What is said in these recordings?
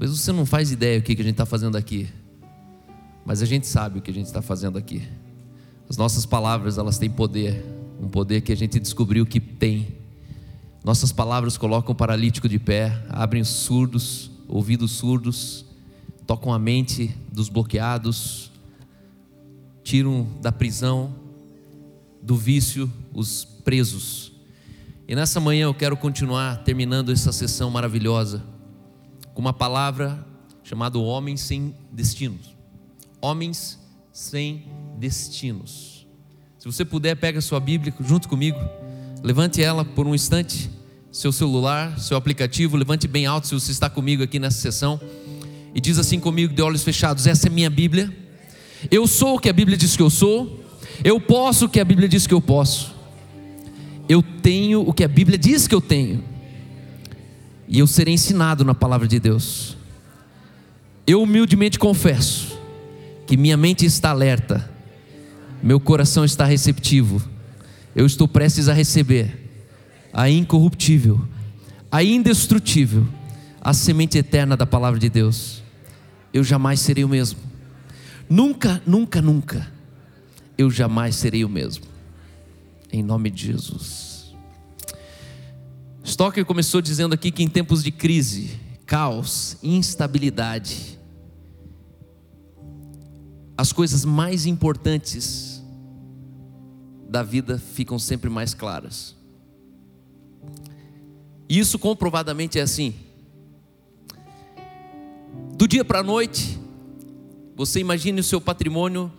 Talvez você não faz ideia o que a gente está fazendo aqui, mas a gente sabe o que a gente está fazendo aqui. As nossas palavras, elas têm poder, um poder que a gente descobriu que tem. Nossas palavras colocam o paralítico de pé, abrem os surdos, ouvidos surdos, tocam a mente dos bloqueados, tiram da prisão, do vício, os presos. E nessa manhã eu quero continuar terminando essa sessão maravilhosa com uma palavra chamada Homens Sem Destinos. Homens sem destinos. Se você puder, pega sua Bíblia junto comigo, levante ela por um instante, seu celular, seu aplicativo, levante bem alto se você está comigo aqui nessa sessão e diz assim comigo de olhos fechados: essa é minha Bíblia. Eu sou o que a Bíblia diz que eu sou. Eu posso o que a Bíblia diz que eu posso eu tenho o que a Bíblia diz que eu tenho, e eu serei ensinado na palavra de Deus. Eu humildemente confesso que minha mente está alerta, meu coração está receptivo, eu estou prestes a receber a incorruptível, a indestrutível, a semente eterna da palavra de Deus. Eu jamais serei o mesmo. Nunca, nunca, nunca, eu jamais serei o mesmo em nome de Jesus. Stocker começou dizendo aqui que em tempos de crise, caos, instabilidade, as coisas mais importantes da vida ficam sempre mais claras. E isso comprovadamente é assim. Do dia para a noite, você imagine o seu patrimônio,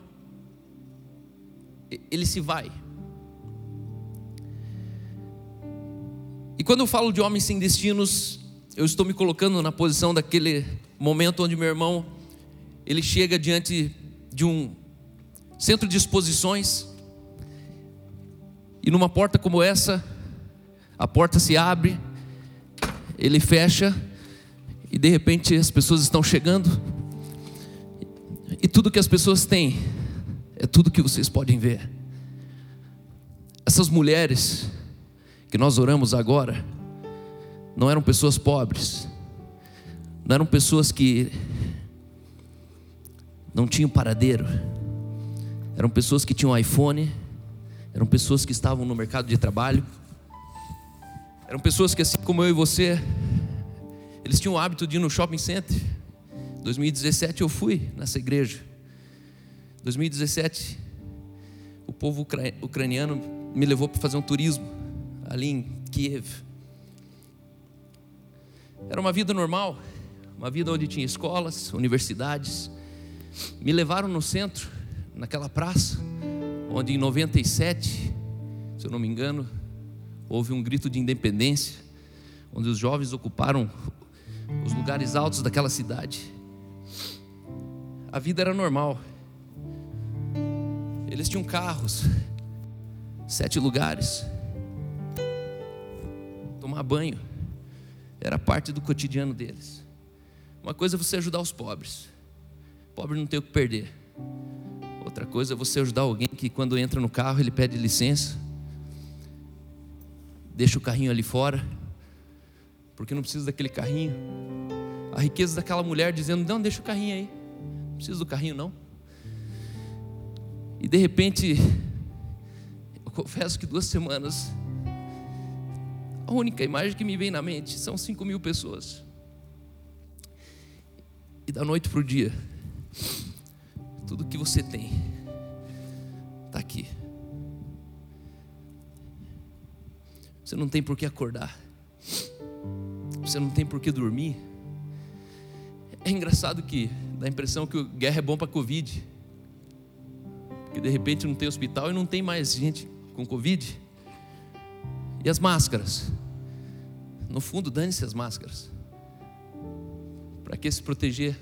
ele se vai. E quando eu falo de homens sem destinos, eu estou me colocando na posição daquele momento onde meu irmão ele chega diante de um centro de exposições e numa porta como essa, a porta se abre, ele fecha e de repente as pessoas estão chegando e tudo que as pessoas têm é tudo que vocês podem ver. Essas mulheres que nós oramos agora, não eram pessoas pobres, não eram pessoas que não tinham paradeiro, eram pessoas que tinham iPhone, eram pessoas que estavam no mercado de trabalho, eram pessoas que, assim como eu e você, eles tinham o hábito de ir no shopping center. 2017 eu fui nessa igreja. 2017 o povo ucraniano me levou para fazer um turismo ali em Kiev. Era uma vida normal, uma vida onde tinha escolas, universidades. Me levaram no centro, naquela praça, onde em 97, se eu não me engano, houve um grito de independência, onde os jovens ocuparam os lugares altos daquela cidade. A vida era normal. Eles tinham carros, sete lugares tomar banho. Era parte do cotidiano deles. Uma coisa é você ajudar os pobres. Pobre não tem o que perder. Outra coisa é você ajudar alguém que quando entra no carro ele pede licença, deixa o carrinho ali fora, porque não precisa daquele carrinho. A riqueza daquela mulher dizendo: Não, deixa o carrinho aí, não precisa do carrinho não. E de repente, eu confesso que duas semanas a única imagem que me vem na mente são 5 mil pessoas. E da noite para o dia, tudo que você tem está aqui. Você não tem por que acordar. Você não tem por que dormir. É engraçado que dá a impressão que guerra é bom para Covid. Porque de repente não tem hospital e não tem mais gente com Covid. E as máscaras? No fundo, dane-se as máscaras. Para que se proteger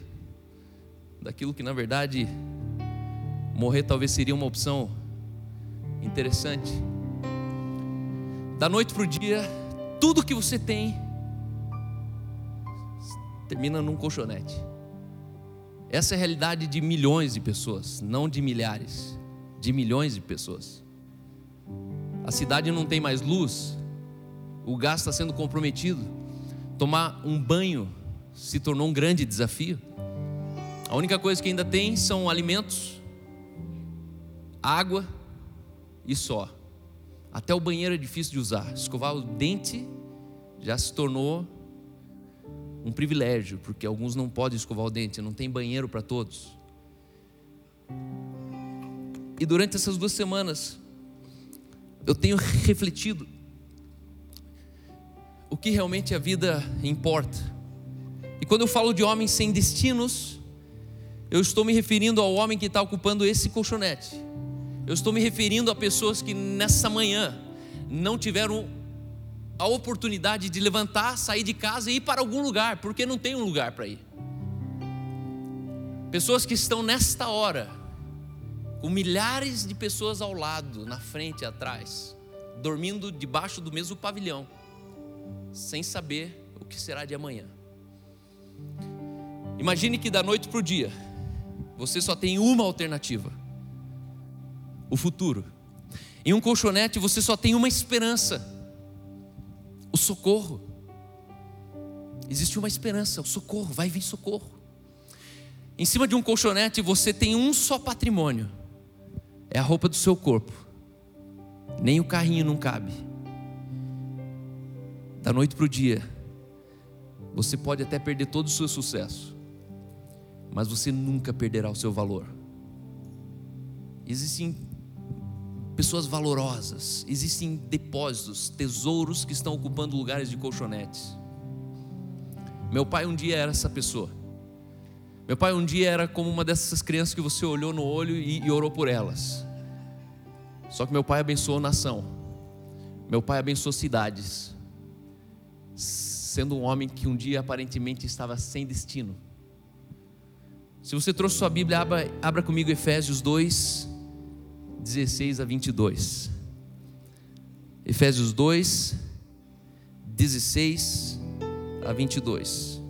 daquilo que na verdade morrer talvez seria uma opção interessante. Da noite para o dia, tudo que você tem termina num colchonete. Essa é a realidade de milhões de pessoas, não de milhares, de milhões de pessoas. A cidade não tem mais luz, o gás está sendo comprometido. Tomar um banho se tornou um grande desafio. A única coisa que ainda tem são alimentos, água e só. Até o banheiro é difícil de usar. Escovar o dente já se tornou um privilégio, porque alguns não podem escovar o dente, não tem banheiro para todos. E durante essas duas semanas, eu tenho refletido o que realmente a vida importa. E quando eu falo de homens sem destinos, eu estou me referindo ao homem que está ocupando esse colchonete. Eu estou me referindo a pessoas que nessa manhã não tiveram a oportunidade de levantar, sair de casa e ir para algum lugar, porque não tem um lugar para ir. Pessoas que estão nesta hora, com milhares de pessoas ao lado, na frente e atrás, dormindo debaixo do mesmo pavilhão, sem saber o que será de amanhã. Imagine que da noite para o dia, você só tem uma alternativa: o futuro. Em um colchonete você só tem uma esperança o socorro. Existe uma esperança, o socorro, vai vir socorro. Em cima de um colchonete você tem um só patrimônio: é a roupa do seu corpo. Nem o carrinho não cabe. Da noite para o dia, você pode até perder todo o seu sucesso, mas você nunca perderá o seu valor. Existem pessoas valorosas, existem depósitos, tesouros que estão ocupando lugares de colchonetes. Meu pai um dia era essa pessoa. Meu pai um dia era como uma dessas crianças que você olhou no olho e, e orou por elas. Só que meu pai abençoou nação. Meu pai abençoou cidades. Sendo um homem que um dia aparentemente estava sem destino. Se você trouxe sua Bíblia, abra, abra comigo Efésios 2, 16 a 22. Efésios 2, 16 a 22.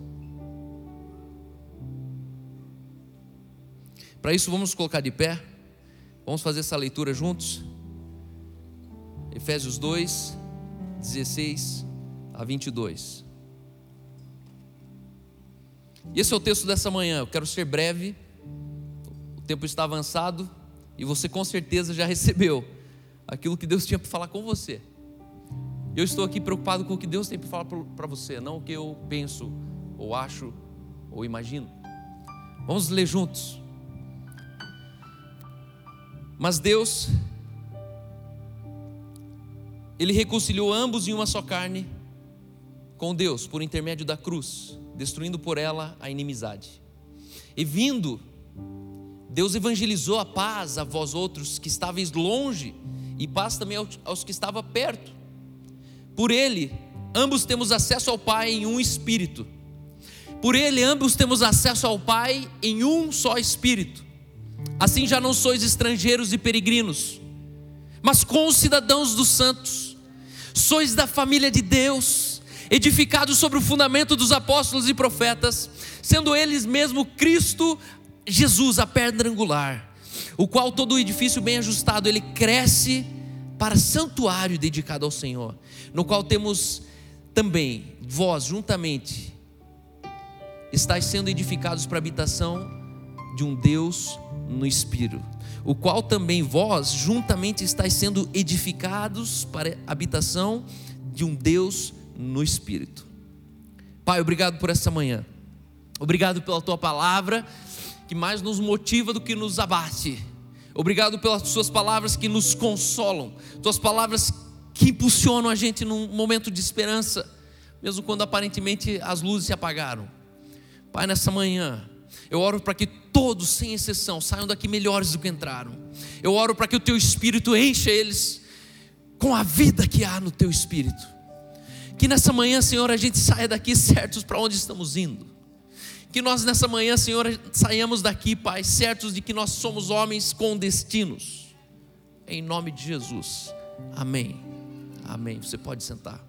Para isso, vamos colocar de pé. Vamos fazer essa leitura juntos. Efésios 2, 16 a 22. E esse é o texto dessa manhã. Eu quero ser breve. O tempo está avançado. E você com certeza já recebeu aquilo que Deus tinha para falar com você. Eu estou aqui preocupado com o que Deus tem para falar para você, não o que eu penso, ou acho, ou imagino. Vamos ler juntos. Mas Deus, Ele reconciliou ambos em uma só carne com Deus por intermédio da cruz, destruindo por ela a inimizade. E vindo Deus evangelizou a paz a vós outros que estáveis longe e paz também aos que estavam perto. Por ele, ambos temos acesso ao Pai em um espírito. Por ele, ambos temos acesso ao Pai em um só espírito. Assim já não sois estrangeiros e peregrinos, mas concidadãos dos santos. Sois da família de Deus, edificados sobre o fundamento dos apóstolos e profetas, sendo eles mesmo Cristo Jesus, a pedra angular, o qual todo o edifício bem ajustado, ele cresce para santuário dedicado ao Senhor, no qual temos também vós juntamente estáis sendo edificados para a habitação de um Deus no Espírito, o qual também vós juntamente estáis sendo edificados para a habitação de um Deus no Espírito. Pai, obrigado por essa manhã. Obrigado pela tua palavra que mais nos motiva do que nos abate. Obrigado pelas Suas palavras que nos consolam, Tuas palavras que impulsionam a gente num momento de esperança, mesmo quando aparentemente as luzes se apagaram. Pai, nessa manhã, eu oro para que todos, sem exceção, saiam daqui melhores do que entraram. Eu oro para que o Teu Espírito encha eles com a vida que há no Teu Espírito. Que nessa manhã, Senhor, a gente saia daqui certos para onde estamos indo que nós nessa manhã, Senhor, saiamos daqui, Pai, certos de que nós somos homens com destinos. Em nome de Jesus. Amém. Amém. Você pode sentar.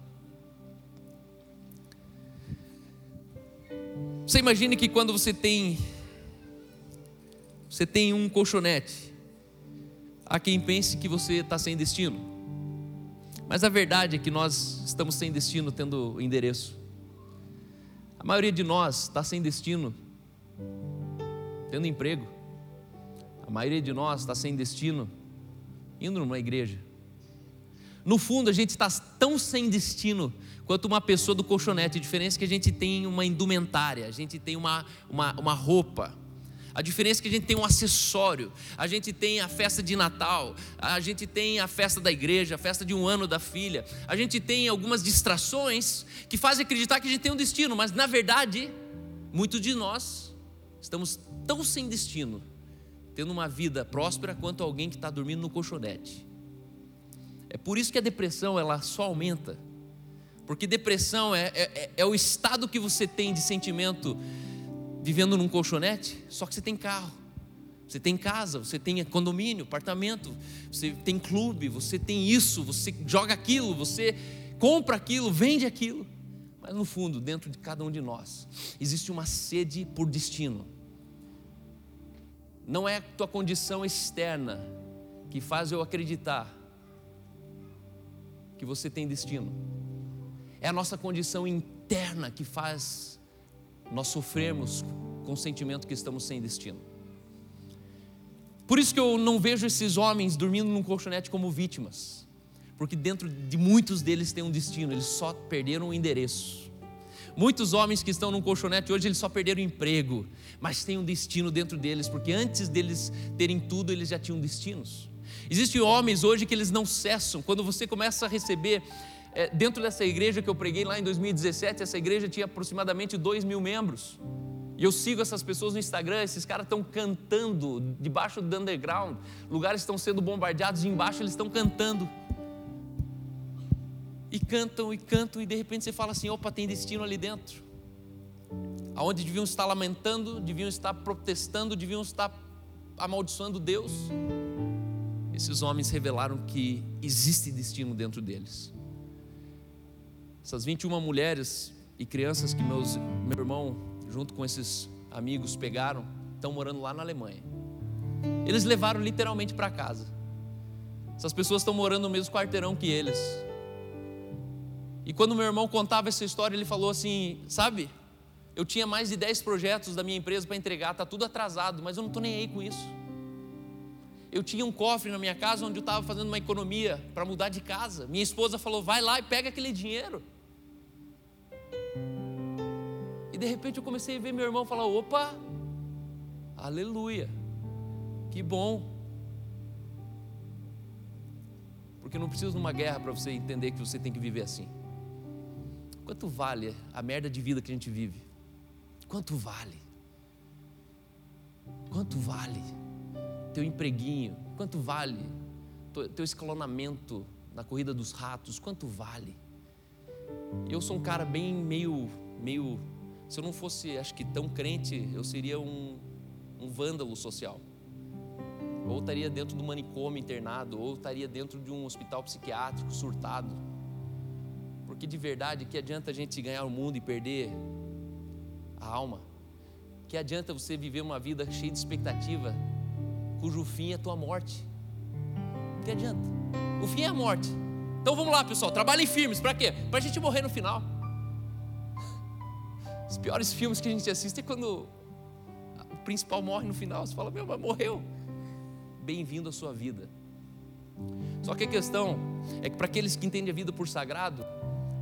Você imagine que quando você tem você tem um colchonete, há quem pense que você está sem destino. Mas a verdade é que nós estamos sem destino tendo endereço. A maioria de nós está sem destino, tendo emprego. A maioria de nós está sem destino, indo numa igreja. No fundo, a gente está tão sem destino quanto uma pessoa do colchonete. A diferença é que a gente tem uma indumentária, a gente tem uma, uma, uma roupa. A diferença é que a gente tem um acessório, a gente tem a festa de Natal, a gente tem a festa da igreja, a festa de um ano da filha, a gente tem algumas distrações que fazem acreditar que a gente tem um destino, mas na verdade, muitos de nós estamos tão sem destino, tendo uma vida próspera quanto alguém que está dormindo no colchonete. É por isso que a depressão ela só aumenta, porque depressão é, é, é o estado que você tem de sentimento vivendo num colchonete, só que você tem carro, você tem casa, você tem condomínio, apartamento, você tem clube, você tem isso, você joga aquilo, você compra aquilo, vende aquilo. Mas no fundo, dentro de cada um de nós, existe uma sede por destino. Não é a tua condição externa que faz eu acreditar que você tem destino. É a nossa condição interna que faz nós sofremos com o sentimento que estamos sem destino. Por isso que eu não vejo esses homens dormindo num colchonete como vítimas, porque dentro de muitos deles tem um destino, eles só perderam o endereço. Muitos homens que estão num colchonete hoje, eles só perderam o emprego, mas tem um destino dentro deles, porque antes deles terem tudo, eles já tinham destinos. Existem homens hoje que eles não cessam, quando você começa a receber é, dentro dessa igreja que eu preguei lá em 2017, essa igreja tinha aproximadamente 2 mil membros. E eu sigo essas pessoas no Instagram, esses caras estão cantando debaixo do underground, lugares estão sendo bombardeados e embaixo eles estão cantando. E cantam e cantam, e de repente você fala assim: opa, tem destino ali dentro. Aonde deviam estar lamentando, deviam estar protestando, deviam estar amaldiçoando Deus. Esses homens revelaram que existe destino dentro deles. Essas 21 mulheres e crianças que meus, meu irmão, junto com esses amigos, pegaram, estão morando lá na Alemanha. Eles levaram literalmente para casa. Essas pessoas estão morando no mesmo quarteirão que eles. E quando meu irmão contava essa história, ele falou assim: Sabe, eu tinha mais de 10 projetos da minha empresa para entregar, está tudo atrasado, mas eu não estou nem aí com isso. Eu tinha um cofre na minha casa onde eu estava fazendo uma economia para mudar de casa. Minha esposa falou: Vai lá e pega aquele dinheiro. De repente eu comecei a ver meu irmão falar: opa, aleluia, que bom. Porque não precisa de uma guerra para você entender que você tem que viver assim. Quanto vale a merda de vida que a gente vive? Quanto vale? Quanto vale teu empreguinho? Quanto vale teu escalonamento na corrida dos ratos? Quanto vale? Eu sou um cara bem meio, meio. Se eu não fosse, acho que tão crente, eu seria um, um vândalo social. Ou estaria dentro do manicômio internado, ou estaria dentro de um hospital psiquiátrico surtado. Porque de verdade, que adianta a gente ganhar o mundo e perder a alma? Que adianta você viver uma vida cheia de expectativa, cujo fim é a tua morte? Que adianta? O fim é a morte. Então vamos lá, pessoal, trabalhem firmes, para quê? Para a gente morrer no final. Os piores filmes que a gente assiste é quando o principal morre no final. Você fala, meu, mas morreu. Bem-vindo à sua vida. Só que a questão é que para aqueles que entendem a vida por sagrado,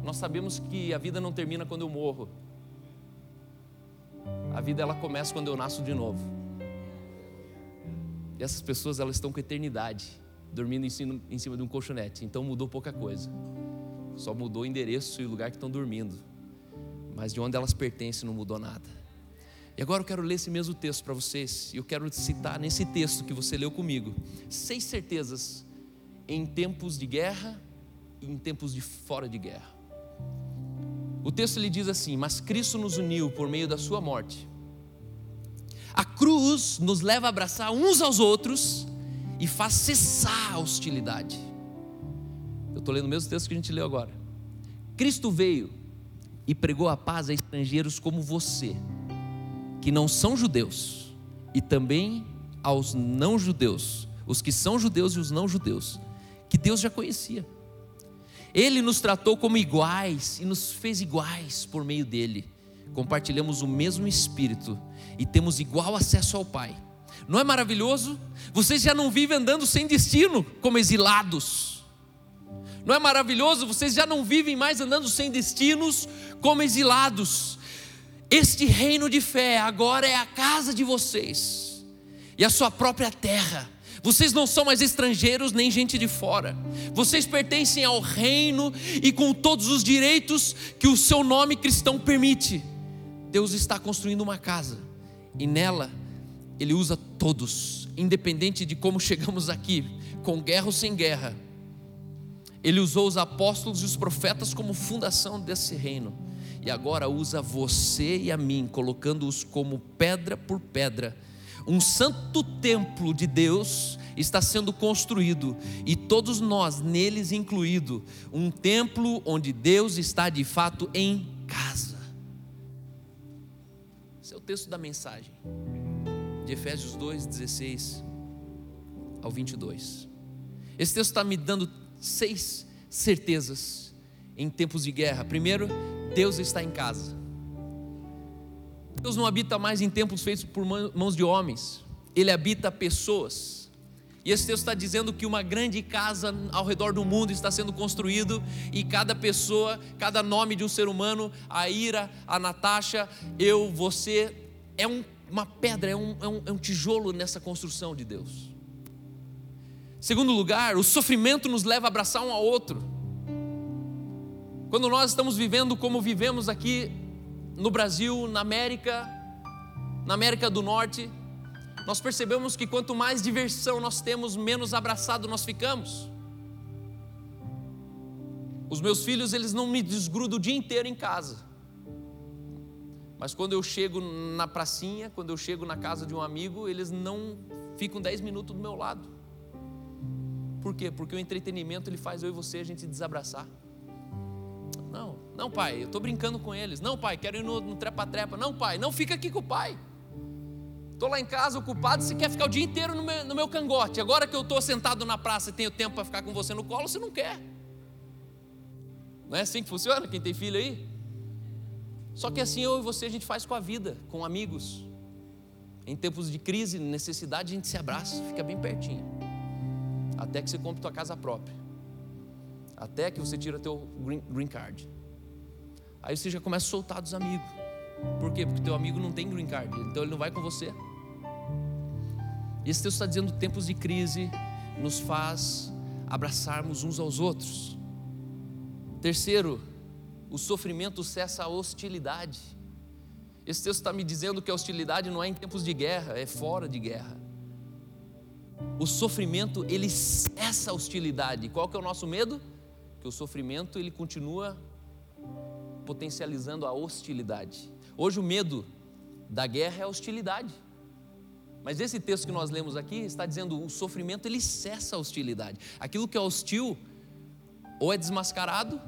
nós sabemos que a vida não termina quando eu morro. A vida ela começa quando eu nasço de novo. E essas pessoas elas estão com eternidade dormindo em cima, em cima de um colchonete. Então mudou pouca coisa. Só mudou o endereço e o lugar que estão dormindo. Mas de onde elas pertencem não mudou nada. E agora eu quero ler esse mesmo texto para vocês. E eu quero citar nesse texto que você leu comigo seis certezas em tempos de guerra e em tempos de fora de guerra. O texto ele diz assim: Mas Cristo nos uniu por meio da Sua morte. A cruz nos leva a abraçar uns aos outros e faz cessar a hostilidade. Eu estou lendo o mesmo texto que a gente leu agora. Cristo veio e pregou a paz a estrangeiros como você, que não são judeus, e também aos não judeus, os que são judeus e os não judeus, que Deus já conhecia. Ele nos tratou como iguais e nos fez iguais por meio dele, compartilhamos o mesmo Espírito e temos igual acesso ao Pai. Não é maravilhoso? Vocês já não vivem andando sem destino, como exilados. Não é maravilhoso? Vocês já não vivem mais andando sem destinos, como exilados. Este reino de fé agora é a casa de vocês e a sua própria terra. Vocês não são mais estrangeiros nem gente de fora. Vocês pertencem ao reino e com todos os direitos que o seu nome cristão permite. Deus está construindo uma casa e nela ele usa todos, independente de como chegamos aqui, com guerra ou sem guerra. Ele usou os apóstolos e os profetas como fundação desse reino. E agora usa você e a mim, colocando-os como pedra por pedra. Um santo templo de Deus está sendo construído e todos nós neles incluído, um templo onde Deus está de fato em casa. Esse é o texto da mensagem de Efésios 2, 16 ao 22. Esse texto está me dando seis certezas em tempos de guerra. Primeiro, Deus está em casa. Deus não habita mais em templos feitos por mãos de homens, Ele habita pessoas. E esse texto está dizendo que uma grande casa ao redor do mundo está sendo construído e cada pessoa, cada nome de um ser humano, a Ira, a Natasha, eu, você, é um uma pedra, é um, é um, é um tijolo nessa construção de Deus. Segundo lugar, o sofrimento nos leva a abraçar um ao outro. Quando nós estamos vivendo como vivemos aqui no Brasil, na América, na América do Norte, nós percebemos que quanto mais diversão nós temos, menos abraçado nós ficamos. Os meus filhos, eles não me desgrudam o dia inteiro em casa. Mas quando eu chego na pracinha, quando eu chego na casa de um amigo, eles não ficam 10 minutos do meu lado. Por quê? Porque o entretenimento ele faz eu e você a gente desabraçar. Não, não, pai, eu estou brincando com eles. Não, pai, quero ir no trepa-trepa. Não, pai, não fica aqui com o pai. Estou lá em casa ocupado, você quer ficar o dia inteiro no meu, no meu cangote. Agora que eu estou sentado na praça e tenho tempo para ficar com você no colo, você não quer. Não é assim que funciona? Quem tem filho aí? Só que assim eu e você a gente faz com a vida, com amigos. Em tempos de crise, necessidade, a gente se abraça, fica bem pertinho. Até que você compre tua casa própria. Até que você tira teu green, card. Aí você já começa a soltar dos amigos. Por quê? Porque teu amigo não tem green card, então ele não vai com você. Esse texto está dizendo tempos de crise nos faz abraçarmos uns aos outros. Terceiro, o sofrimento cessa a hostilidade. Esse texto está me dizendo que a hostilidade não é em tempos de guerra, é fora de guerra. O sofrimento, ele cessa a hostilidade. Qual que é o nosso medo? Que o sofrimento, ele continua potencializando a hostilidade. Hoje o medo da guerra é a hostilidade. Mas esse texto que nós lemos aqui está dizendo o sofrimento ele cessa a hostilidade. Aquilo que é hostil ou é desmascarado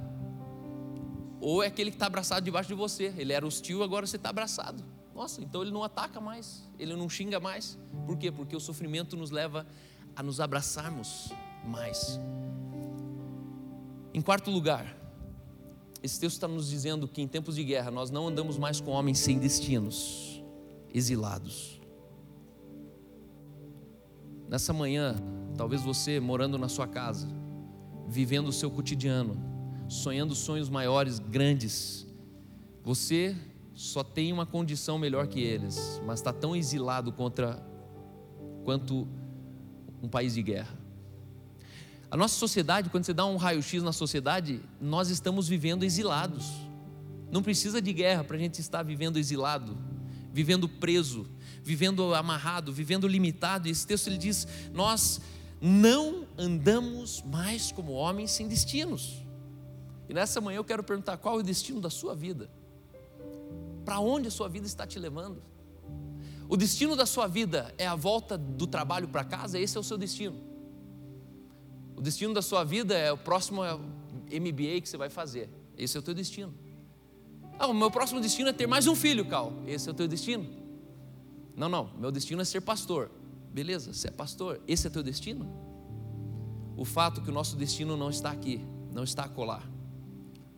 ou é aquele que está abraçado debaixo de você. Ele era hostil, agora você está abraçado. Nossa, então ele não ataca mais, ele não xinga mais. Por quê? Porque o sofrimento nos leva a nos abraçarmos mais. Em quarto lugar, esse texto está nos dizendo que em tempos de guerra nós não andamos mais com homens sem destinos, exilados. Nessa manhã, talvez você morando na sua casa, vivendo o seu cotidiano, sonhando sonhos maiores, grandes. Você só tem uma condição melhor que eles, mas está tão exilado contra quanto um país de guerra. A nossa sociedade, quando você dá um raio-x na sociedade, nós estamos vivendo exilados. Não precisa de guerra para a gente estar vivendo exilado, vivendo preso, vivendo amarrado, vivendo limitado. E esse texto ele diz: nós não andamos mais como homens sem destinos. E nessa manhã eu quero perguntar qual é o destino da sua vida? Para onde a sua vida está te levando? O destino da sua vida é a volta do trabalho para casa? Esse é o seu destino. O destino da sua vida é o próximo MBA que você vai fazer. Esse é o teu destino. Ah, o meu próximo destino é ter mais um filho, Cal. Esse é o teu destino? Não, não. Meu destino é ser pastor. Beleza, você é pastor. Esse é teu destino? O fato que o nosso destino não está aqui, não está a colar.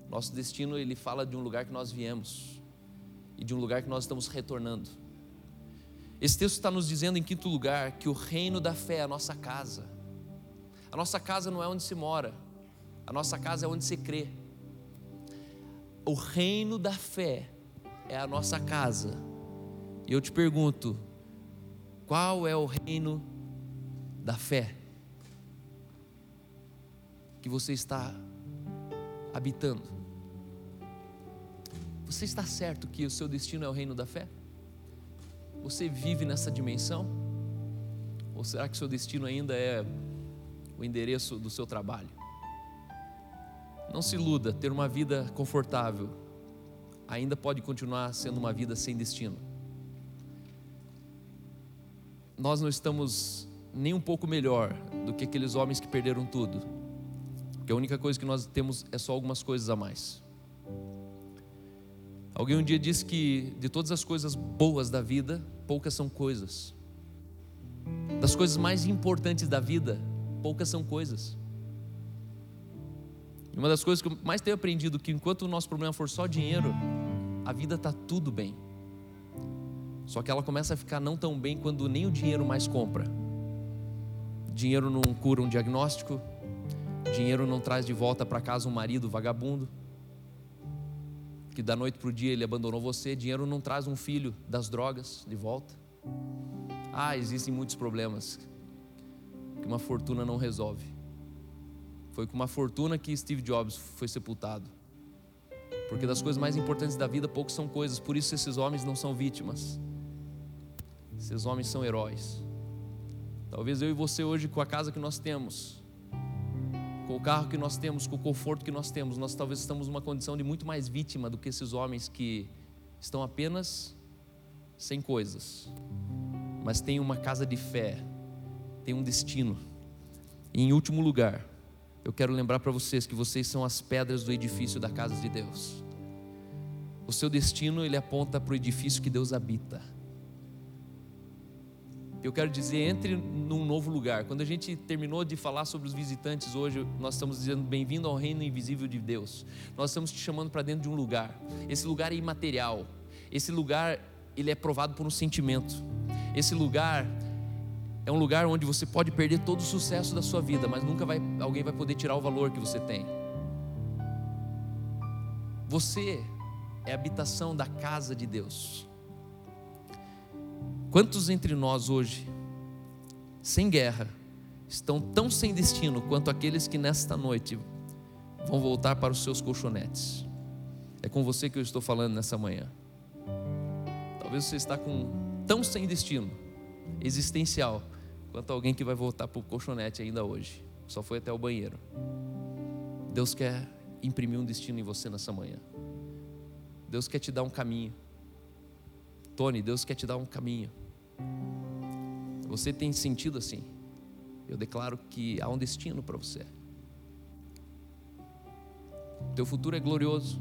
Nosso destino, ele fala de um lugar que nós viemos. E de um lugar que nós estamos retornando. Esse texto está nos dizendo, em quinto lugar, que o reino da fé é a nossa casa. A nossa casa não é onde se mora, a nossa casa é onde se crê. O reino da fé é a nossa casa. E eu te pergunto, qual é o reino da fé que você está habitando? Você está certo que o seu destino é o reino da fé? Você vive nessa dimensão? Ou será que seu destino ainda é o endereço do seu trabalho? Não se iluda, ter uma vida confortável ainda pode continuar sendo uma vida sem destino. Nós não estamos nem um pouco melhor do que aqueles homens que perderam tudo, porque a única coisa que nós temos é só algumas coisas a mais. Alguém um dia disse que de todas as coisas boas da vida, poucas são coisas. Das coisas mais importantes da vida, poucas são coisas. E uma das coisas que eu mais tenho aprendido que enquanto o nosso problema for só dinheiro, a vida está tudo bem. Só que ela começa a ficar não tão bem quando nem o dinheiro mais compra. Dinheiro não cura um diagnóstico, dinheiro não traz de volta para casa um marido vagabundo, que da noite para o dia ele abandonou você, dinheiro não traz um filho das drogas de volta. Ah, existem muitos problemas que uma fortuna não resolve. Foi com uma fortuna que Steve Jobs foi sepultado. Porque das coisas mais importantes da vida, poucos são coisas, por isso esses homens não são vítimas. Esses homens são heróis. Talvez eu e você hoje, com a casa que nós temos, com o carro que nós temos, com o conforto que nós temos, nós talvez estamos numa condição de muito mais vítima do que esses homens que estão apenas sem coisas, mas têm uma casa de fé, têm um destino. E em último lugar, eu quero lembrar para vocês que vocês são as pedras do edifício da casa de Deus. O seu destino ele aponta para o edifício que Deus habita. Eu quero dizer, entre num novo lugar. Quando a gente terminou de falar sobre os visitantes hoje, nós estamos dizendo bem-vindo ao reino invisível de Deus. Nós estamos te chamando para dentro de um lugar. Esse lugar é imaterial. Esse lugar ele é provado por um sentimento. Esse lugar é um lugar onde você pode perder todo o sucesso da sua vida, mas nunca vai, alguém vai poder tirar o valor que você tem. Você é a habitação da casa de Deus. Quantos entre nós hoje, sem guerra, estão tão sem destino quanto aqueles que nesta noite vão voltar para os seus colchonetes? É com você que eu estou falando nessa manhã. Talvez você está com tão sem destino existencial quanto alguém que vai voltar para o colchonete ainda hoje. Só foi até o banheiro. Deus quer imprimir um destino em você nessa manhã. Deus quer te dar um caminho. Tony, Deus quer te dar um caminho. Você tem sentido assim? Eu declaro que há um destino para você. Teu futuro é glorioso.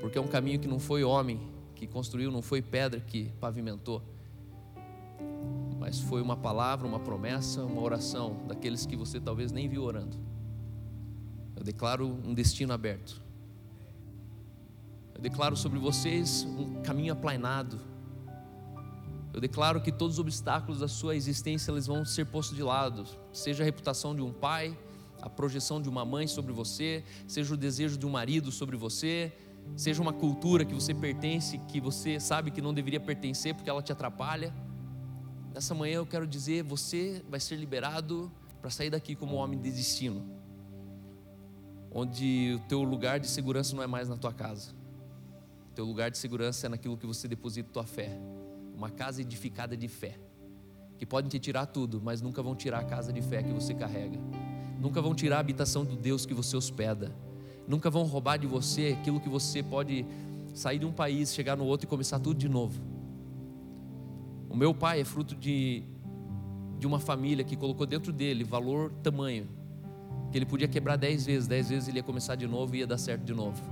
Porque é um caminho que não foi homem que construiu, não foi pedra que pavimentou mas foi uma palavra, uma promessa, uma oração daqueles que você talvez nem viu orando. Eu declaro um destino aberto. Eu declaro sobre vocês um caminho aplainado. Eu declaro que todos os obstáculos da sua existência eles vão ser postos de lado, seja a reputação de um pai, a projeção de uma mãe sobre você, seja o desejo de um marido sobre você, seja uma cultura que você pertence, que você sabe que não deveria pertencer porque ela te atrapalha. Nessa manhã eu quero dizer: você vai ser liberado para sair daqui como um homem de destino, onde o teu lugar de segurança não é mais na tua casa, o teu lugar de segurança é naquilo que você deposita tua fé, uma casa edificada de fé, que podem te tirar tudo, mas nunca vão tirar a casa de fé que você carrega, nunca vão tirar a habitação do Deus que você hospeda, nunca vão roubar de você aquilo que você pode sair de um país, chegar no outro e começar tudo de novo. O meu pai é fruto de, de uma família que colocou dentro dele valor tamanho, que ele podia quebrar dez vezes, dez vezes ele ia começar de novo e ia dar certo de novo.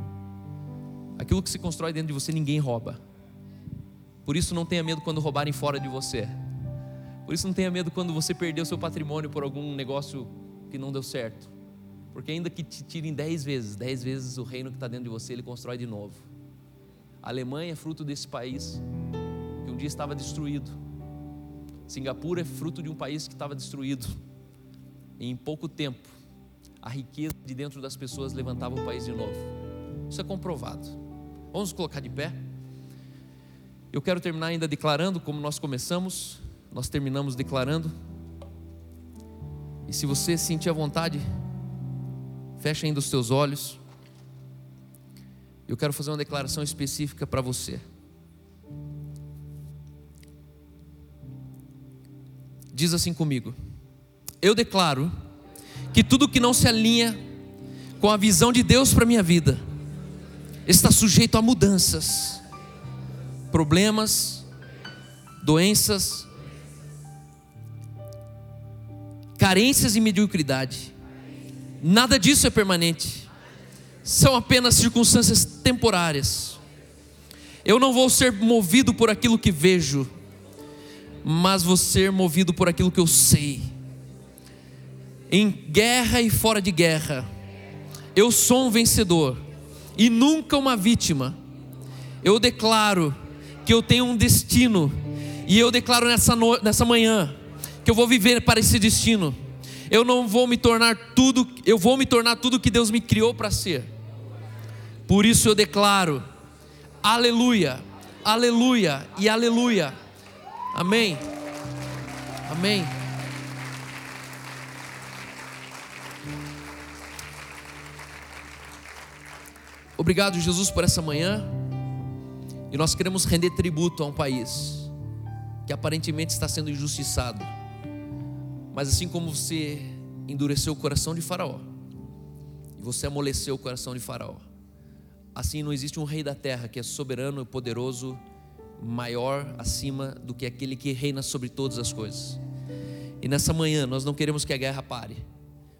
Aquilo que se constrói dentro de você, ninguém rouba. Por isso não tenha medo quando roubarem fora de você. Por isso não tenha medo quando você perdeu seu patrimônio por algum negócio que não deu certo. Porque ainda que te tirem dez vezes, dez vezes o reino que está dentro de você, ele constrói de novo. A Alemanha é fruto desse país que um dia estava destruído. Singapura é fruto de um país que estava destruído. E em pouco tempo, a riqueza de dentro das pessoas levantava o país de novo. Isso é comprovado. Vamos colocar de pé. Eu quero terminar ainda declarando como nós começamos, nós terminamos declarando. E se você sentir a vontade, feche ainda os teus olhos. Eu quero fazer uma declaração específica para você. Diz assim comigo: Eu declaro que tudo que não se alinha com a visão de Deus para minha vida está sujeito a mudanças, problemas, doenças, carências e mediocridade. Nada disso é permanente. São apenas circunstâncias temporárias. Eu não vou ser movido por aquilo que vejo, mas vou ser movido por aquilo que eu sei em guerra e fora de guerra. Eu sou um vencedor e nunca uma vítima. Eu declaro que eu tenho um destino e eu declaro nessa, no... nessa manhã que eu vou viver para esse destino. Eu não vou me tornar tudo, eu vou me tornar tudo que Deus me criou para ser. Por isso eu declaro: Aleluia, Aleluia e Aleluia. Amém. Amém. Obrigado, Jesus, por essa manhã. E nós queremos render tributo a um país que aparentemente está sendo injustiçado. Mas assim como você endureceu o coração de Faraó, e você amoleceu o coração de Faraó, assim não existe um rei da terra que é soberano e poderoso, maior acima do que aquele que reina sobre todas as coisas. E nessa manhã nós não queremos que a guerra pare,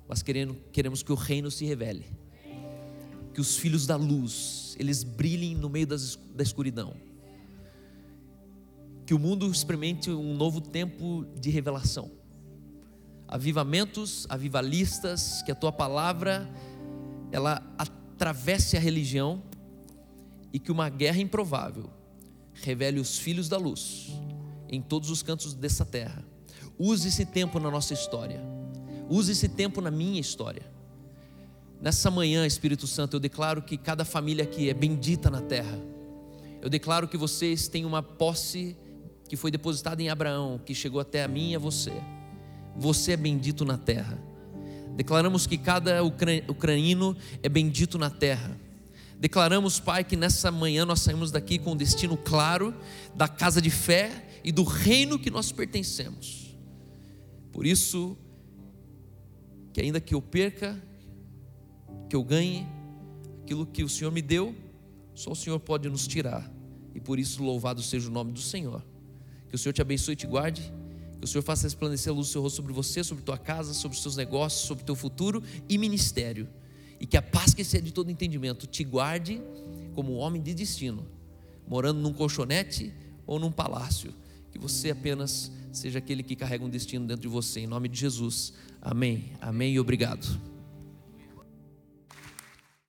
mas queremos, que o reino se revele que os filhos da luz, eles brilhem no meio das, da escuridão. Que o mundo experimente um novo tempo de revelação. Avivamentos, avivalistas, que a tua palavra ela atravesse a religião e que uma guerra improvável revele os filhos da luz em todos os cantos dessa terra. Use esse tempo na nossa história. Use esse tempo na minha história Nessa manhã, Espírito Santo, eu declaro que cada família aqui é bendita na terra. Eu declaro que vocês têm uma posse que foi depositada em Abraão, que chegou até a mim e a você. Você é bendito na terra. Declaramos que cada ucranino é bendito na terra. Declaramos, Pai, que nessa manhã nós saímos daqui com um destino claro da casa de fé e do reino que nós pertencemos. Por isso, que ainda que eu perca, que eu ganhe, aquilo que o Senhor me deu, só o Senhor pode nos tirar. E por isso, louvado seja o nome do Senhor. Que o Senhor te abençoe e te guarde. Que o Senhor faça resplandecer a luz do seu rosto sobre você, sobre tua casa, sobre os teus negócios, sobre o teu futuro e ministério. E que a paz que excede todo entendimento te guarde como um homem de destino, morando num colchonete ou num palácio. Que você apenas seja aquele que carrega um destino dentro de você, em nome de Jesus. Amém. Amém e obrigado.